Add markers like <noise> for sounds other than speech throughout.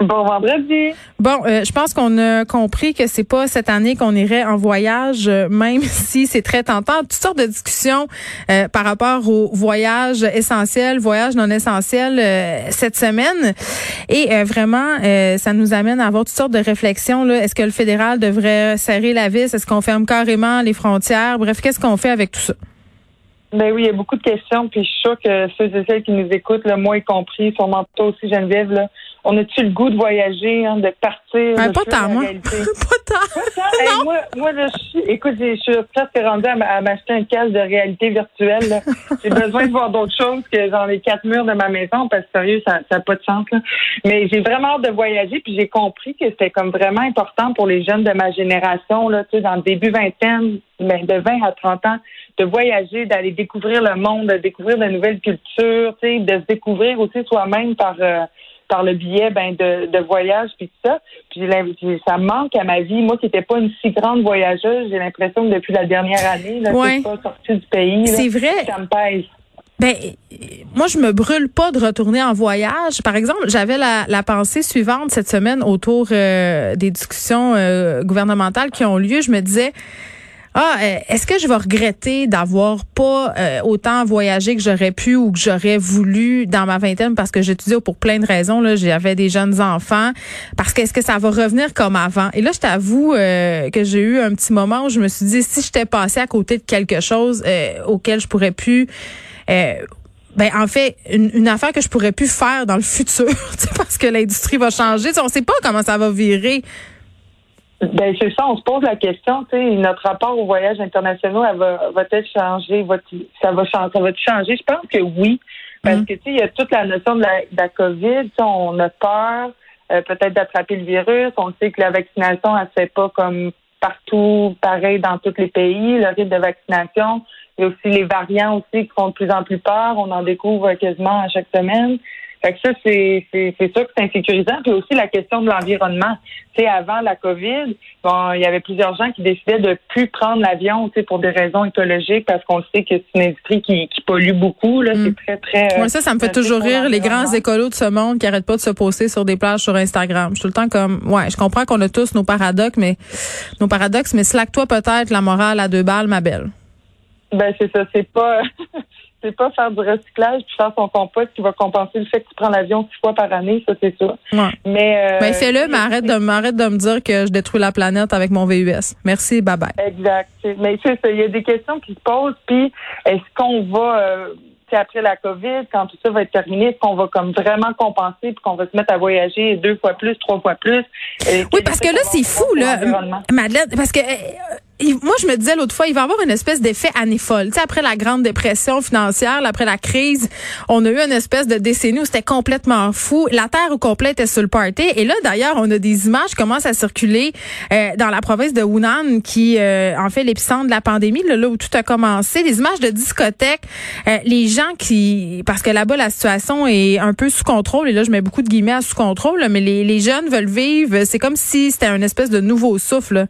Bon vendredi. Bon, euh, je pense qu'on a compris que c'est pas cette année qu'on irait en voyage, euh, même <laughs> si c'est très tentant. Toutes sortes de discussions euh, par rapport aux voyages essentiels, voyages non essentiels cette semaine. Et vraiment, ça nous amène à avoir toutes sortes de réflexions. Est-ce que le fédéral devrait serrer la vis? Est-ce qu'on ferme carrément les frontières? Bref, qu'est-ce qu'on fait avec tout ça? Ben oui, il y a beaucoup de questions, puis je suis sûre que ceux et celles qui nous écoutent, là, moi y compris, sûrement toi aussi Geneviève, là, on a-tu le goût de voyager, hein, de partir? Ben, <laughs> pas tant, moi. pas tant. moi, moi là, je suis, écoute, je suis presque rendue à m'acheter un casque de réalité virtuelle. <laughs> J'ai besoin de voir d'autres choses que dans les quatre murs de ma maison, parce que sérieux, ça n'a pas de sens. Là. Mais j'ai vraiment hâte de voyager, puis j'ai compris que c'était comme vraiment important pour les jeunes de ma génération, là, tu sais, dans le début vingtaine, ben, de 20 à 30 ans, de voyager, d'aller découvrir le monde, de découvrir de nouvelles cultures, tu sais, de se découvrir aussi soi-même par euh, par le biais ben, de, de voyage puis tout ça. Puis ça me manque à ma vie. Moi qui n'étais pas une si grande voyageuse, j'ai l'impression que depuis la dernière année, là, ouais. je pas sortie du pays. C'est vrai. Ça me pèse. Ben, moi, je me brûle pas de retourner en voyage. Par exemple, j'avais la, la, pensée suivante cette semaine autour euh, des discussions euh, gouvernementales qui ont lieu. Je me disais, ah, euh, est-ce que je vais regretter d'avoir pas euh, autant voyagé que j'aurais pu ou que j'aurais voulu dans ma vingtaine parce que j'étudiais pour plein de raisons là, j'avais des jeunes enfants. Parce que est-ce que ça va revenir comme avant? Et là, je t'avoue euh, que j'ai eu un petit moment où je me suis dit si j'étais passé à côté de quelque chose auquel je pourrais plus ben en fait une, une, affaire que je pourrais plus faire dans le futur <laughs> parce que l'industrie va changer, on sait pas comment ça va virer. Ben c'est ça, on se pose la question, tu sais, notre rapport au voyage international, elle va, va-t-elle changer, va ça va changer, ça va changer? Je pense que oui, parce mm. que tu sais, il y a toute la notion de la, de la COVID, on a peur euh, peut-être d'attraper le virus, on sait que la vaccination, elle se fait pas comme partout, pareil dans tous les pays, le rythme de vaccination. Il y a aussi les variants aussi qui font de plus en plus peur, on en découvre quasiment à chaque semaine. Fait que ça, c'est, c'est, c'est sûr que c'est insécurisant. Puis aussi la question de l'environnement. Tu sais, avant la COVID, bon, il y avait plusieurs gens qui décidaient de plus prendre l'avion, tu sais, pour des raisons écologiques, parce qu'on sait que c'est une industrie qui, qui pollue beaucoup. Là, c'est mm. très, très. Moi, ça, ça me fait toujours rire les grands écolos de ce monde qui arrêtent pas de se poster sur des plages sur Instagram. Je suis tout le temps comme, ouais, je comprends qu'on a tous nos paradoxes, mais nos paradoxes, mais slack-toi peut-être la morale à deux balles, ma belle. Ben c'est ça, c'est pas c'est pas faire du recyclage puis faire son compost qui va compenser le fait que tu prends l'avion six fois par année, ça c'est ça. Mais euh, ben, fais-le, mais arrête de m'arrête de me dire que je détruis la planète avec mon VUS. Merci, bye bye. Exact. Mais c'est ça, il y a des questions qui se posent puis est-ce qu'on va euh, après la COVID, quand tout ça va être terminé, est-ce qu'on va comme vraiment compenser puis qu'on va se mettre à voyager deux fois plus, trois fois plus? oui, parce que là, c'est fou, là, Madeleine, parce que euh, moi, je me disais l'autre fois, il va y avoir une espèce d'effet année folle. Tu sais, après la grande dépression financière, après la crise, on a eu une espèce de décennie où c'était complètement fou. La terre au complet était sur le party. Et là, d'ailleurs, on a des images qui commencent à circuler euh, dans la province de Hunan, qui euh, en fait l'épicentre de la pandémie, là, où tout a commencé. Des images de discothèques. Euh, les gens qui, parce que là-bas, la situation est un peu sous contrôle. Et là, je mets beaucoup de guillemets à sous contrôle. mais les, les jeunes veulent vivre. C'est comme si c'était un espèce de nouveau souffle.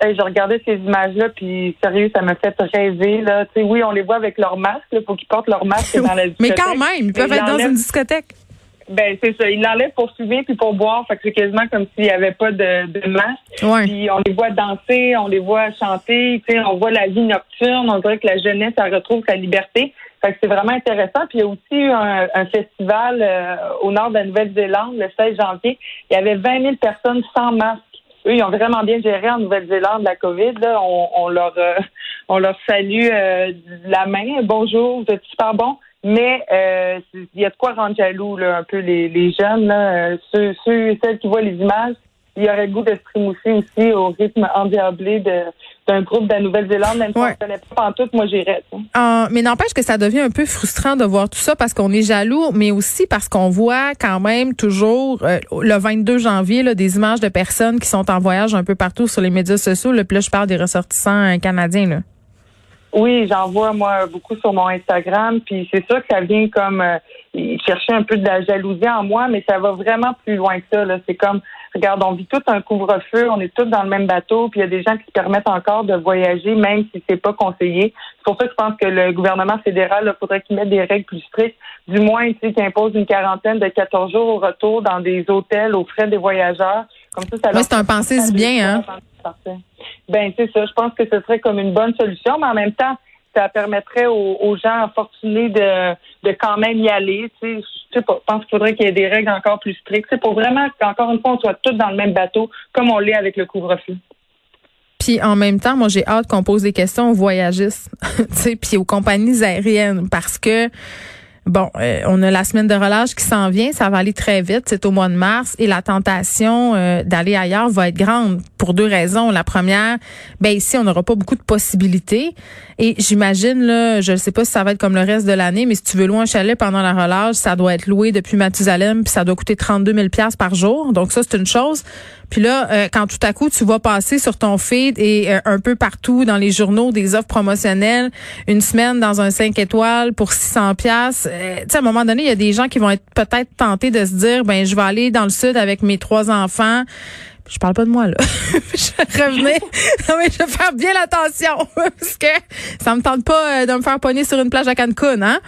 Je regardais ces images-là, puis sérieux, ça me fait rêver. Là. sais, oui, on les voit avec leur masque. Il faut qu'ils portent leur masque <laughs> dans la discothèque. Mais quand même, ils peuvent être dans une discothèque. Ben c'est ça. Ils l'enlèvent pour fumer puis pour boire. Fait que c'est quasiment comme s'il n'y avait pas de, de masque. Ouais. Puis on les voit danser, on les voit chanter. Tu sais, on voit la vie nocturne. On dirait que la jeunesse, elle retrouve sa liberté. Fait que c'est vraiment intéressant. Puis il y a aussi eu un, un festival euh, au nord de la Nouvelle-Zélande le 16 janvier. Il y avait 20 000 personnes sans masque eux, ils ont vraiment bien géré en Nouvelle-Zélande la COVID. Là. On, leur euh, on leur salue euh, la main. Bonjour, vous êtes super bon. Mais euh, il y a de quoi rendre jaloux là, un peu les, les jeunes, là. Ceux, ceux et celles qui voient les images. Il y aurait le goût de se aussi au rythme endiablé de d'un groupe de la Nouvelle-Zélande, même si on ne connaît pas en tout, moi j'irais. Euh, mais n'empêche que ça devient un peu frustrant de voir tout ça parce qu'on est jaloux, mais aussi parce qu'on voit quand même toujours euh, le 22 janvier là, des images de personnes qui sont en voyage un peu partout sur les médias sociaux. Là, puis là, je parle des ressortissants euh, canadiens. Là. Oui, j'en vois moi beaucoup sur mon Instagram, puis c'est sûr que ça vient comme chercher un peu de la jalousie en moi, mais ça va vraiment plus loin que ça. C'est comme regarde, on vit tout un couvre-feu, on est tous dans le même bateau, puis il y a des gens qui se permettent encore de voyager, même si c'est pas conseillé. C'est pour ça que je pense que le gouvernement fédéral, il faudrait qu'il mette des règles plus strictes, du moins, tu sais, qu'il impose une quarantaine de 14 jours au retour dans des hôtels aux frais des voyageurs. Comme ça, ça oui, c'est un pensée du bien, hein? Ben, c'est ça. Je pense que ce serait comme une bonne solution, mais en même temps, ça permettrait aux, gens fortunés de, de quand même y aller. Tu sais, je pense qu'il faudrait qu'il y ait des règles encore plus strictes. C'est pour vraiment qu'encore une fois, on soit tous dans le même bateau, comme on l'est avec le couvre-feu. Puis en même temps, moi j'ai hâte qu'on pose des questions aux voyagistes, <laughs> puis aux compagnies aériennes, parce que Bon, euh, on a la semaine de relâche qui s'en vient, ça va aller très vite, c'est au mois de mars et la tentation euh, d'aller ailleurs va être grande pour deux raisons. La première, ben ici on n'aura pas beaucoup de possibilités et j'imagine là, je ne sais pas si ça va être comme le reste de l'année, mais si tu veux louer un chalet pendant la relâche, ça doit être loué depuis Mathusalem puis ça doit coûter 32 000 pièces par jour. Donc ça c'est une chose. Puis là, euh, quand tout à coup tu vas passer sur ton feed et un peu partout dans les journaux des offres promotionnelles, une semaine dans un 5 étoiles pour 600 pièces euh, tu sais, à un moment donné, il y a des gens qui vont être peut-être tentés de se dire, ben, je vais aller dans le sud avec mes trois enfants. Je parle pas de moi, là. <laughs> je revenais. non, mais je vais faire bien l'attention. <laughs> parce que ça me tente pas euh, de me faire pogner sur une plage à Cancun, hein.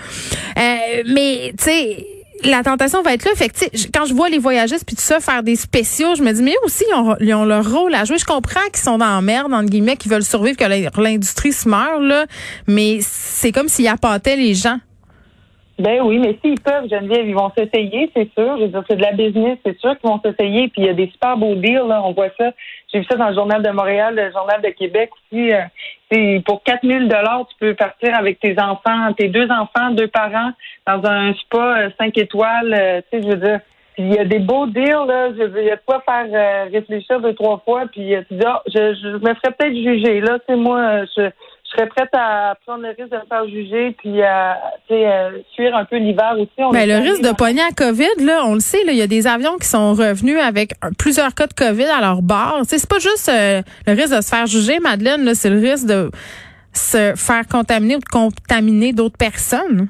Euh, mais, tu sais, la tentation va être là. Fait quand je vois les voyagistes puis tout ça faire des spéciaux, je me dis mais eux aussi ils ont, leur rôle à jouer. Je comprends qu'ils sont dans la merde entre guillemets, qu'ils veulent survivre, que l'industrie se meurt là, mais c'est comme s'ils appâtaient les gens. Ben oui, mais s'ils peuvent, Geneviève, ils vont s'essayer, c'est sûr. Je veux dire, c'est de la business, c'est sûr qu'ils vont s'essayer. Puis il y a des super beaux deals, là, on voit ça. J'ai vu ça dans le Journal de Montréal, le Journal de Québec aussi. Euh, pour 4000 dollars, tu peux partir avec tes enfants, tes deux enfants, deux parents, dans un spa 5 euh, étoiles. Euh, tu sais, je veux dire, il y a des beaux deals, là. Je veux, il y a de quoi faire réfléchir deux, trois fois. Puis tu dis, ah, je, je me ferais peut-être juger. Là, tu sais, moi, je serais prête à prendre le risque de me faire juger puis à suivre un peu l'hiver aussi. Mais ben, le risque de pogner à COVID, là, on le sait, il y a des avions qui sont revenus avec plusieurs cas de COVID à leur bord. C'est pas juste euh, le risque de se faire juger, Madeleine, c'est le risque de se faire contaminer ou de contaminer d'autres personnes.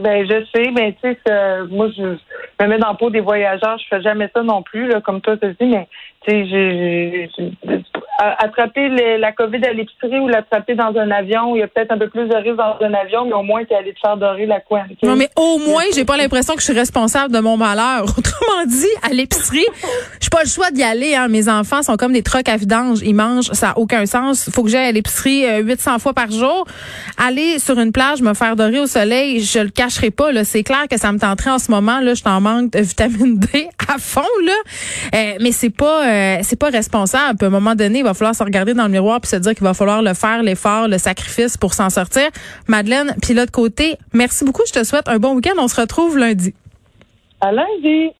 Ben je sais, mais tu sais, moi je me mets dans le pot des voyageurs, je fais jamais ça non plus, là, comme toi tu dis, mais tu sais, attraper la COVID à l'épicerie ou l'attraper dans un avion, il y a peut-être un peu plus de risque dans un avion, mais au moins tu es allé te faire dorer la coin. Non, mais au moins, j'ai pas l'impression que je suis responsable de mon malheur. <laughs> Autrement dit, à l'épicerie, j'ai pas le choix d'y aller. Hein. Mes enfants sont comme des trucs à vidange, ils mangent, ça a aucun sens. Faut que j'aille à l'épicerie 800 euh, fois par jour. Aller sur une plage, me faire dorer au soleil, je le cacherai pas. C'est clair que ça me tenterait en ce moment. Là, je t'en manque de vitamine D à fond. Là. Euh, mais c'est pas, euh, c'est pas responsable. À un moment donné, il va falloir se regarder dans le miroir puis se dire qu'il va falloir le faire, l'effort, le sacrifice pour s'en sortir. Madeleine, puis l'autre côté, merci beaucoup. Je te souhaite un bon week-end. On se retrouve lundi. À lundi.